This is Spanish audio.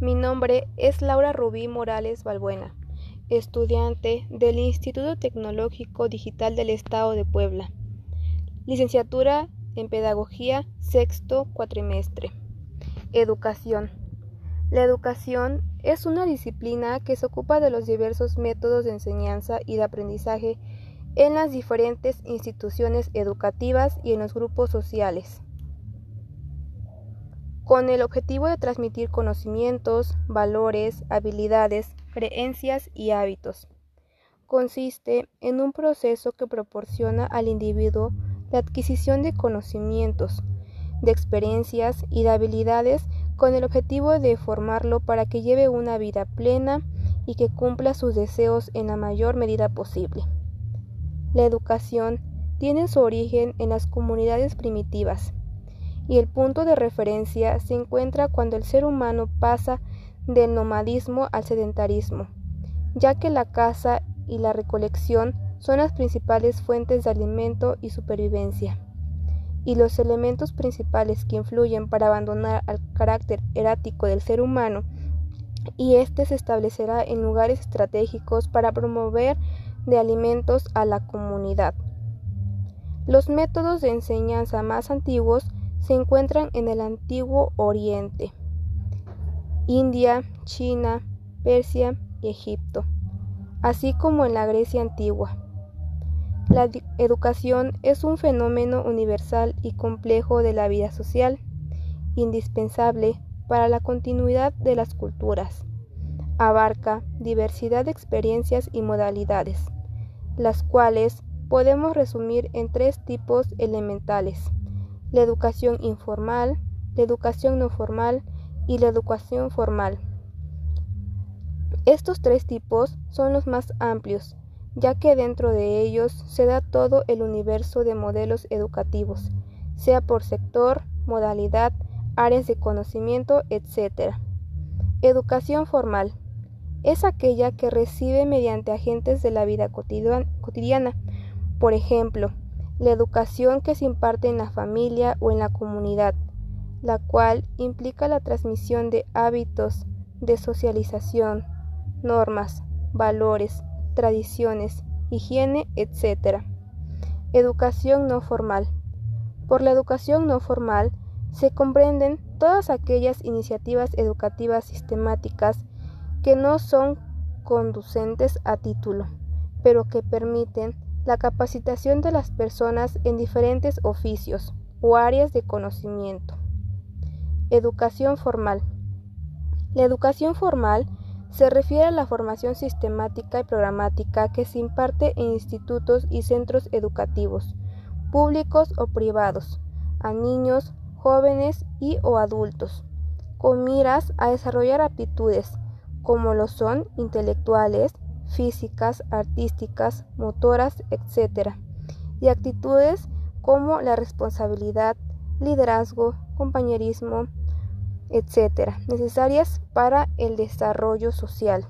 Mi nombre es Laura Rubí Morales Balbuena, estudiante del Instituto Tecnológico Digital del Estado de Puebla, licenciatura en Pedagogía, sexto cuatrimestre. Educación. La educación es una disciplina que se ocupa de los diversos métodos de enseñanza y de aprendizaje en las diferentes instituciones educativas y en los grupos sociales con el objetivo de transmitir conocimientos, valores, habilidades, creencias y hábitos. Consiste en un proceso que proporciona al individuo la adquisición de conocimientos, de experiencias y de habilidades con el objetivo de formarlo para que lleve una vida plena y que cumpla sus deseos en la mayor medida posible. La educación tiene su origen en las comunidades primitivas, y el punto de referencia se encuentra cuando el ser humano pasa del nomadismo al sedentarismo, ya que la caza y la recolección son las principales fuentes de alimento y supervivencia, y los elementos principales que influyen para abandonar al carácter erático del ser humano, y éste se establecerá en lugares estratégicos para promover de alimentos a la comunidad. Los métodos de enseñanza más antiguos se encuentran en el antiguo Oriente, India, China, Persia y Egipto, así como en la Grecia antigua. La educación es un fenómeno universal y complejo de la vida social, indispensable para la continuidad de las culturas. Abarca diversidad de experiencias y modalidades, las cuales podemos resumir en tres tipos elementales la educación informal, la educación no formal y la educación formal. Estos tres tipos son los más amplios, ya que dentro de ellos se da todo el universo de modelos educativos, sea por sector, modalidad, áreas de conocimiento, etc. Educación formal es aquella que recibe mediante agentes de la vida cotidiana, por ejemplo, la educación que se imparte en la familia o en la comunidad, la cual implica la transmisión de hábitos de socialización, normas, valores, tradiciones, higiene, etc. Educación no formal. Por la educación no formal se comprenden todas aquellas iniciativas educativas sistemáticas que no son conducentes a título, pero que permiten la capacitación de las personas en diferentes oficios o áreas de conocimiento. Educación formal. La educación formal se refiere a la formación sistemática y programática que se imparte en institutos y centros educativos, públicos o privados, a niños, jóvenes y o adultos, con miras a desarrollar aptitudes como lo son intelectuales, físicas, artísticas, motoras, etc. Y actitudes como la responsabilidad, liderazgo, compañerismo, etc., necesarias para el desarrollo social.